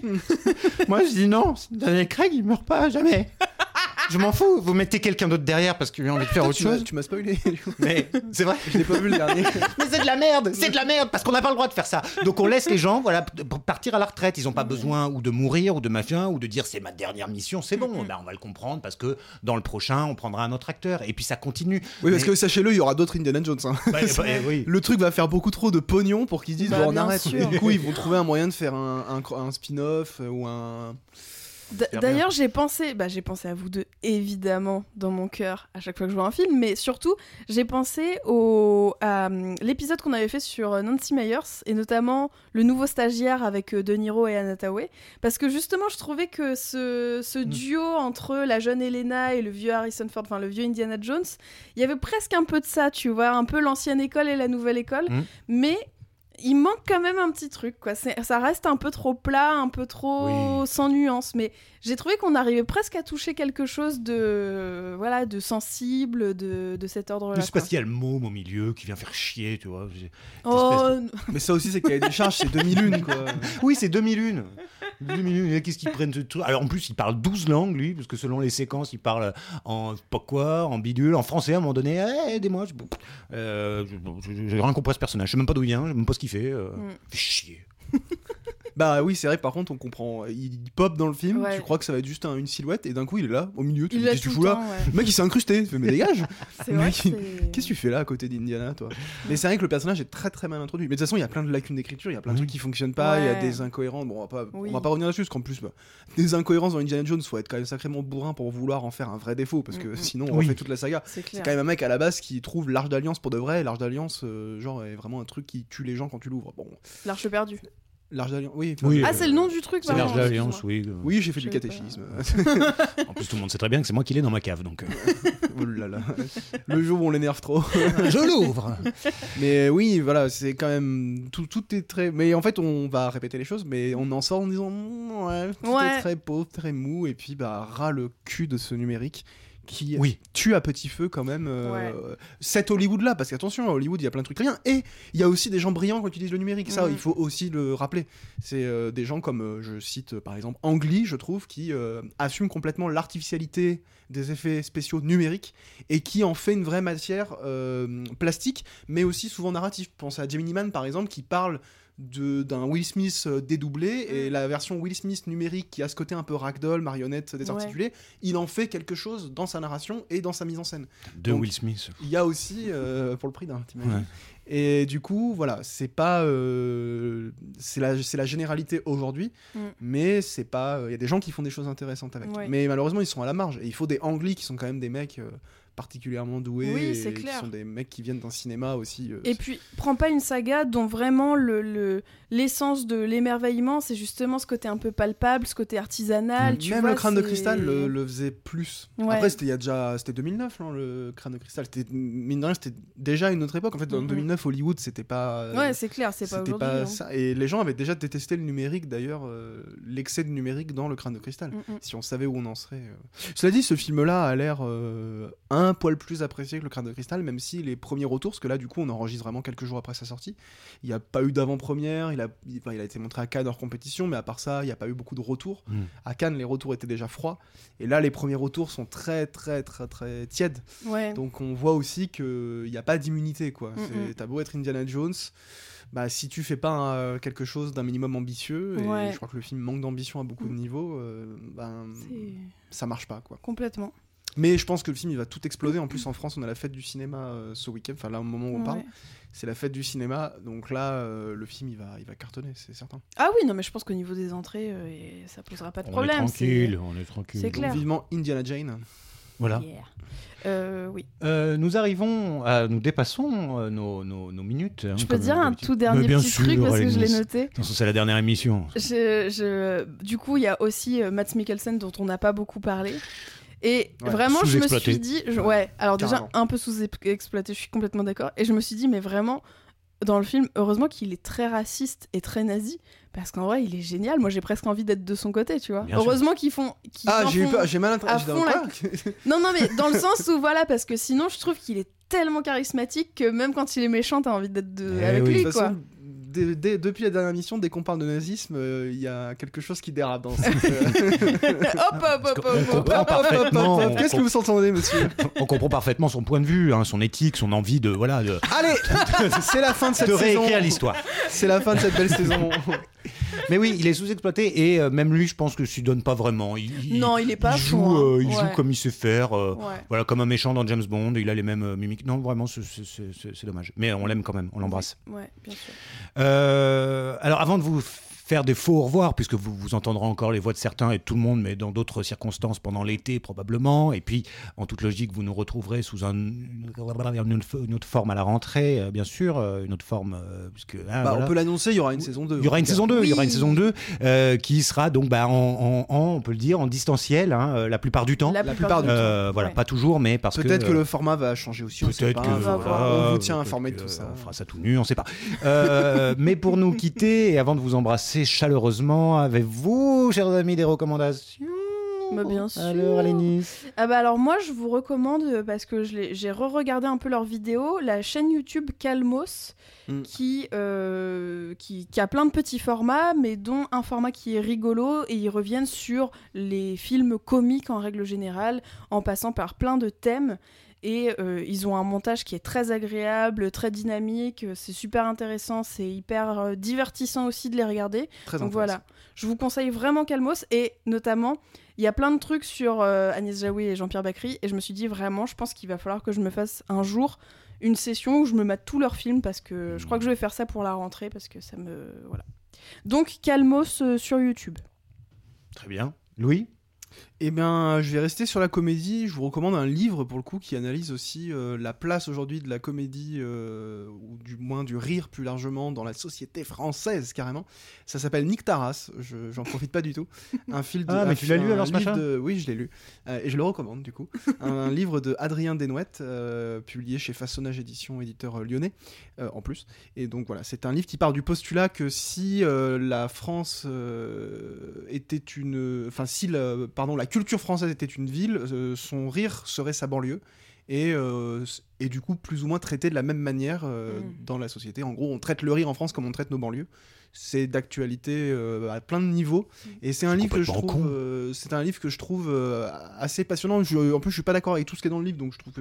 moi je dis non, Daniel Craig il meurt pas jamais. Je m'en fous, vous mettez quelqu'un d'autre derrière parce qu'il a envie de faire Toi, autre tu m'as- chose. Tu m'as spoilé. du coup. Mais c'est vrai. Je l'ai pas vu le dernier. Mais c'est de la merde, c'est de la merde parce qu'on n'a pas le droit de faire ça. Donc on laisse les gens, voilà, partir à la retraite. Ils n'ont pas besoin ou de mourir ou de machin ou de dire c'est ma dernière mission. C'est bon, on va le comprendre parce que dans le prochain on prendra un autre acteur et puis ça continue. Oui, parce Mais- que sachez-le, il y aura d'autres Indiana Jones. hein. Bah, bah, oui. Le truc va faire beaucoup trop de pognon pour qu'ils se disent Bah, bon, on arrête. du coup, ils vont trouver un moyen de faire un, un, un spin-off ou un. D'ailleurs, j'ai pensé, bah, j'ai pensé à vous deux, évidemment, dans mon cœur, à chaque fois que je vois un film, mais surtout, j'ai pensé au, à hum, l'épisode qu'on avait fait sur euh, Nancy Meyers, et notamment le nouveau stagiaire avec euh, De Niro et Anna Tawai, parce que justement, je trouvais que ce, ce duo entre la jeune Elena et le vieux Harrison Ford, enfin le vieux Indiana Jones, il y avait presque un peu de ça, tu vois, un peu l'ancienne école et la nouvelle école, Mhm. mais il manque quand même un petit truc, quoi. Ça reste un peu trop plat, un peu trop Oui. sans nuance, mais j'ai trouvé qu'on arrivait presque à toucher quelque chose de, voilà, de sensible, de, de cet ordre-là. C'est parce quoi. qu'il y a le môme au milieu qui vient faire chier, tu vois. Oh, Mais ça aussi, c'est qu'il y a des charges, c'est 2001, quoi. Oui, c'est 2001. 2001, qu'est-ce qu'ils prennent ce truc Alors en plus, il parle 12 langues, lui, parce que selon les séquences, il parle en quoi, en bidule, en français à un moment donné. Eh, aidez-moi. je- euh, rien compris à ce personnage. Je sais même pas d'où il vient, je sais même pas ce qu'il euh, Mm. fait chier. Bah oui, c'est vrai, par contre, on comprend. Il, il pop dans le film, Ouais. tu crois que ça va être juste un- une silhouette, et d'un coup, il est là, au milieu, tu Il te dis, l'a qu'est-ce que tout tu le fous là ouais. Le mec, il s'est incrusté, tu fais, mais dégage que Qu'est-ce que tu fais là à côté d'Indiana, toi? Mais c'est vrai que le personnage est très très mal introduit. Mais de toute façon, il y a plein de lacunes d'écriture, il y a plein de Oui. trucs qui fonctionnent pas, il y a des incohérences. Bon, on va pas, Oui. on va pas revenir là-dessus, parce qu'en plus, bah, des incohérences dans Indiana Jones, faut être quand même sacrément bourrin pour vouloir en faire un vrai défaut, parce que Mm, mm. sinon, on Oui. refait toute la saga. C'est quand même un mec à la base qui trouve l'Arche d'Alliance pour de vrai. et L'Arche d'Alliance, euh, genre, est vraiment un truc qui tue les gens quand tu l'ouvres. Bon, L'arche perdue. l'Arche d'Alliance, oui. Oui, Ah, euh, c'est le nom du truc, C'est l'Arche d'Alliance, oui. Oui, j'ai fait du catéchisme. En plus, tout le monde sait très bien que c'est moi qui l'ai dans ma cave, donc. euh, oh là là. Le jour où on l'énerve trop. Je l'ouvre Mais oui, voilà, c'est quand même tout, tout est très. Mais en fait, on va répéter les choses, mais on en sort en disant ouais, tout Ouais. est très pauvre, très mou, et puis bah ras le cul de ce numérique qui Oui. tue à petit feu quand même euh, Ouais. cet Hollywood là, parce qu'attention, à Hollywood il y a plein de trucs rien, et il y a aussi des gens brillants qui utilisent le numérique, ça Mhm. il faut aussi le rappeler. C'est euh, des gens comme euh, je cite euh, par exemple Ang Lee, je trouve, qui euh, assume complètement l'artificialité des effets spéciaux numériques et qui en fait une vraie matière euh, plastique, mais aussi souvent narrative. Pense à Gemini Man par exemple, qui parle d'un Will Smith euh, dédoublé et Mm. la version Will Smith numérique qui a ce côté un peu ragdoll, marionnette désarticulée, il en fait quelque chose dans sa narration et dans sa mise en scène. De Donc- Will Smith. Il y a aussi euh, pour le prix d'un, Ouais. Et du coup, voilà, c'est pas, euh, c'est la, c'est la généralité aujourd'hui, Mm. mais c'est pas, il y a des gens qui font des choses intéressantes avec. Ouais. Mais malheureusement, ils sont à la marge. Et il faut des Anglis qui sont quand même des mecs euh, particulièrement doués, Oui, et c'est qui clair. sont des mecs qui viennent d'un cinéma aussi. euh, Et puis, prends pas une saga dont vraiment le le- l'essence de l'émerveillement, c'est justement ce côté un peu palpable, ce côté artisanal. Tu Même vois, le crâne de cristal le, le faisait plus. Ouais. Après, c'était il y a déjà, c'était 2009, non, le crâne de cristal. C'était mine de rien, c'était déjà une autre époque. En fait, en Mhm. 2009, Hollywood, c'était pas. euh, Ouais, c'est clair, c'est pas aujourd'hui. hein. ça. Et les gens avaient déjà détesté le numérique, d'ailleurs, euh, l'excès de numérique dans le crâne de cristal. Mm, mm. Si on savait où on en serait. euh. Cela dit, ce film-là a l'air euh, un poil plus apprécié que le crâne de cristal, même si les premiers retours, parce que là, du coup, on enregistre vraiment quelques jours après sa sortie. Il n'y a pas eu d'avant-première, il a, il, enfin, il a été montré à Cannes hors compétition, mais à part ça, il n'y a pas eu beaucoup de retours. Mm. À Cannes, les retours étaient déjà froids. Et là, les premiers retours sont très, très, très, très tièdes. Ouais. Donc on voit aussi qu'il n'y a pas d'immunité, quoi. Mm, C'est- mm. T'as beau être Indiana Jones, bah, si tu fais pas un- quelque chose d'un minimum ambitieux, et Ouais. je crois que le film manque d'ambition à beaucoup de niveaux, euh, ben, ça marche pas, quoi. complètement. Mais je pense que le film il va tout exploser. En plus, en France, on a la fête du cinéma euh, ce week-end, enfin là, au moment où on parle, c'est la fête du cinéma. Donc là, euh, le film il va, il va cartonner, c'est certain. Ah oui, non, mais je pense qu'au niveau des entrées, euh, et ça posera pas de On est problème. tranquille, on est tranquille. c'est Donc clair. vivement Indiana Jane. Voilà. Yeah. Euh, oui. Euh, nous arrivons, à, nous dépassons euh, nos, nos, nos minutes. hein, Je peux dire un tout dernier Mais petit sûr, truc parce que je l'ai noté. C'est la dernière émission. Je, je- Du coup, il y a aussi euh, Matt Mikkelsen dont on n'a pas beaucoup parlé. Et Ouais, vraiment, je me suis dit, je- ouais, alors déjà un peu sous-exploité, je suis complètement d'accord. Et je me suis dit, mais vraiment, dans le film, heureusement qu'il est très raciste et très nazi, parce qu'en vrai, il est génial. Moi, j'ai presque envie d'être de son côté, tu vois. Bien heureusement qu'ils font. Ah, j'ai eu peur, j'ai mal à interprété. la- Non, non, mais dans le sens où, voilà, parce que sinon, je trouve qu'il est tellement charismatique que même quand il est méchant, t'as envie d'être de... Eh avec oui. lui, De toute quoi. façon, dès- dès- depuis la dernière émission, dès qu'on parle de nazisme, euh, il y a quelque chose qui dérape dans cette. euh, hop, hop, hop, hop, hop, comprend hop, Qu'est-ce que vous entendez, monsieur On comprend parfaitement son point de vue, hein, son éthique, son envie de voilà de, Allez, c'est la fin de cette de saison. réécrire l'histoire. C'est la fin de cette belle saison. Mais oui, il est sous-exploité et euh, même lui, je pense que s'y donne pas vraiment. Il, Non, il est pas il fou, joue, hein. euh, il Ouais. joue comme il sait faire. euh, Ouais. Voilà, comme un méchant dans James Bond, il a les mêmes euh, mimiques. Non, vraiment, c'est- c'est c'est- c'est dommage. Mais on l'aime quand même, on l'embrasse. Ouais, bien sûr. Euh, alors, avant de vous faire des faux au revoir, puisque vous, vous entendrez encore les voix de certains et de tout le monde, mais dans d'autres circonstances pendant l'été probablement. Et puis, en toute logique, vous nous retrouverez sous un, une, autre forme à la rentrée, euh, bien sûr, euh, une autre forme, euh, puisque hein, Bah, voilà. On peut l'annoncer, il y aura une saison 2. Il y aura une saison 2, il y aura une saison 2 euh, qui sera donc bah, en, en- en, on peut le dire, en distanciel hein, la plupart du temps. La, La plupart, du temps. Voilà, Ouais. pas toujours, mais parce que Peut-être que le format va changer aussi. Peut-être que On va voilà, voir. on vous tient informé de tout ça. On fera ça tout nu, on sait pas. Euh, mais pour nous quitter et avant de vous embrasser chaleureusement, avez-vous, chers amis, des recommandations Bah, bien sûr. Alors, Alénis Ah bah alors moi je vous recommande euh, parce que j'ai re-regardé un peu leurs vidéos la chaîne YouTube Calmos Mm. qui, euh, qui qui a plein de petits formats mais dont un format qui est rigolo et ils reviennent sur les films comiques en règle générale en passant par plein de thèmes Et euh, ils ont un montage qui est très agréable, très dynamique, euh, c'est super intéressant, c'est hyper euh, divertissant aussi de les regarder. Très Donc voilà, je vous conseille vraiment Calmos et notamment, il y a plein de trucs sur euh, Agnès Jaoui et Jean-Pierre Bacry et je me suis dit vraiment, je pense qu'il va falloir que je me fasse un jour une session où je me mate tous leurs films parce que je crois que je vais faire ça pour la rentrée parce que ça me voilà. Donc Calmos euh, sur YouTube. Très bien. Louis? Eh bien, je vais rester sur la comédie. Je vous recommande un livre pour le coup qui analyse aussi euh, la place aujourd'hui de la comédie, euh, ou du moins du rire plus largement dans la société française carrément. Ça s'appelle Nick Taras. Je j'en profite pas du tout. Un film de. Ah, mais tu l'as lu alors, ce machin de- Oui, je l'ai lu Euh, et je le recommande du coup. un, un livre de Adrien Desnouettes, publié chez Façonnage Édition, éditeur lyonnais en plus. Et donc voilà, c'est un livre qui part du postulat que si la France était une, enfin si la, pardon, la culture française était une ville, euh, son rire serait sa banlieue. Et, euh, et du coup, plus ou moins traité de la même manière euh, Mm. dans la société. En gros, on traite le rire en France comme on traite nos banlieues. C'est d'actualité euh, à plein de niveaux. Et c'est un livre que je trouve, euh, c'est un livre que je trouve euh, assez passionnant. Je- en plus, je suis pas d'accord avec tout ce qui est dans le livre, donc je trouve que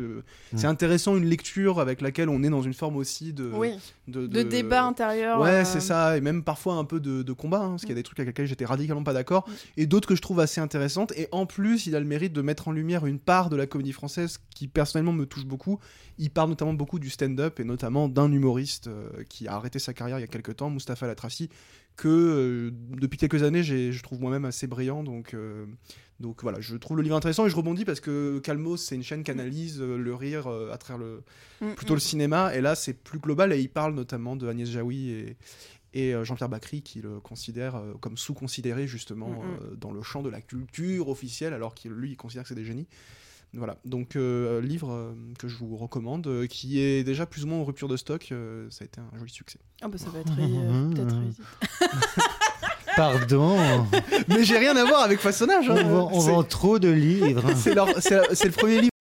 Mm. c'est intéressant une lecture avec laquelle on est dans une forme aussi de, oui, de, de débat intérieur. Ouais, euh, c'est ça, et même parfois un peu de, de combat, hein, parce qu'il y a des trucs avec lesquels j'étais radicalement pas d'accord, et d'autres que je trouve assez intéressantes. Et en plus, il a le mérite de mettre en lumière une part de la comédie française qui personnellement me touche beaucoup. Il parle notamment beaucoup du stand-up, et notamment d'un humoriste euh, qui a arrêté sa carrière il y a quelques temps, Mustapha Que euh, depuis quelques années, je trouve moi-même assez brillant. Donc, euh, donc voilà, je trouve le livre intéressant, et je rebondis parce que Calmos, c'est une chaîne qui analyse euh, le rire à travers le, mm, plutôt mm. le cinéma, et là c'est plus global, et il parle notamment de Agnès Jaoui et, et Jean-Pierre Bacry qui le considère comme sous-considéré justement euh, dans le champ de la culture officielle, alors qu'il lui il considère que c'est des génies. Voilà, donc euh, livre euh, que je vous recommande, euh, qui est déjà plus ou moins en rupture de stock, euh, ça a été un joli succès. Ah bah ça va être euh, peut-être. Pardon. Mais j'ai rien à voir avec façonnage. on hein. vend, on vend trop de livres. c'est le premier livre.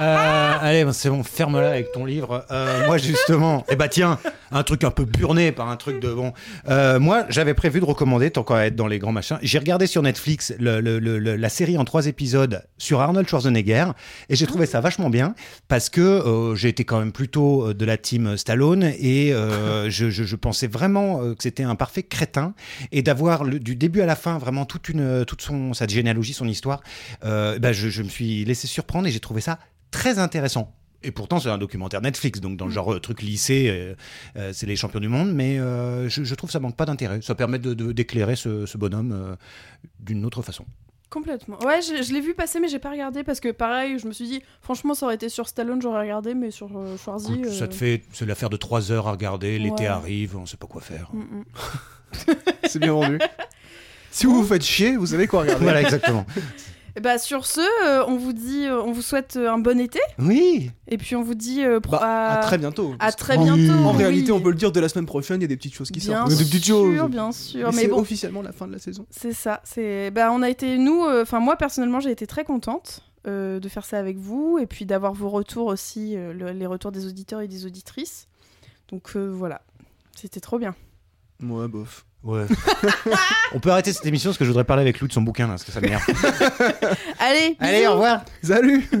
Euh, allez, c'est bon, ferme-la avec ton livre. Euh, moi, justement, eh bah tiens, un truc un peu burné par un truc de bon. Euh, moi, j'avais prévu de recommander, tant qu'à être dans les grands machins. J'ai regardé sur Netflix le- le- le- la série en trois épisodes sur Arnold Schwarzenegger et j'ai trouvé ça vachement bien parce que euh, j'ai été quand même plutôt euh, de la team Stallone et euh, je, je- je pensais vraiment que c'était un parfait crétin et d'avoir du début à la fin vraiment toute une toute son sa généalogie, son histoire. Euh, bah, je, je me suis laissé surprendre et j'ai trouvé ça très intéressant. Et pourtant, c'est un documentaire Netflix, donc dans le genre euh, truc lycée, euh, euh, c'est les champions du monde, mais euh, je, je trouve que ça manque pas d'intérêt. Ça permet de- de- d'éclairer ce, ce bonhomme euh, d'une autre façon. Complètement. Ouais, je, je l'ai vu passer, mais j'ai pas regardé parce que pareil, je me suis dit, franchement, ça aurait été sur Stallone, j'aurais regardé, mais sur euh, Schwarzy. Écoute, Ça te fait, c'est l'affaire de trois heures à regarder, l'été Ouais. arrive, on sait pas quoi faire. mm, mm. C'est bien vendu. si vous vous faites chier, vous savez quoi regarder. Voilà, exactement. Et bah sur ce, euh, on vous dit, euh, on vous souhaite euh, un bon été, Oui, et puis on vous dit euh, pro- Bah, à très bientôt. à très Oui. bientôt. En oui. réalité, on peut le dire de la semaine prochaine, il y a des petites choses qui bien sortent. Des petites sûr, choses. bien sûr. Mais Mais c'est bon, officiellement la fin de la saison. c'est ça. C'est, bah on a été nous, euh, enfin moi personnellement, j'ai été très contente euh, de faire ça avec vous, et puis d'avoir vos retours aussi, euh, le- les retours des auditeurs et des auditrices. Donc euh, voilà, c'était trop bien. Ouais, bof. Ouais. on peut arrêter cette émission parce que je voudrais parler avec Lou de son bouquin, là, parce que ça m'énerve. Allez, Allez, bisous. au revoir. Salut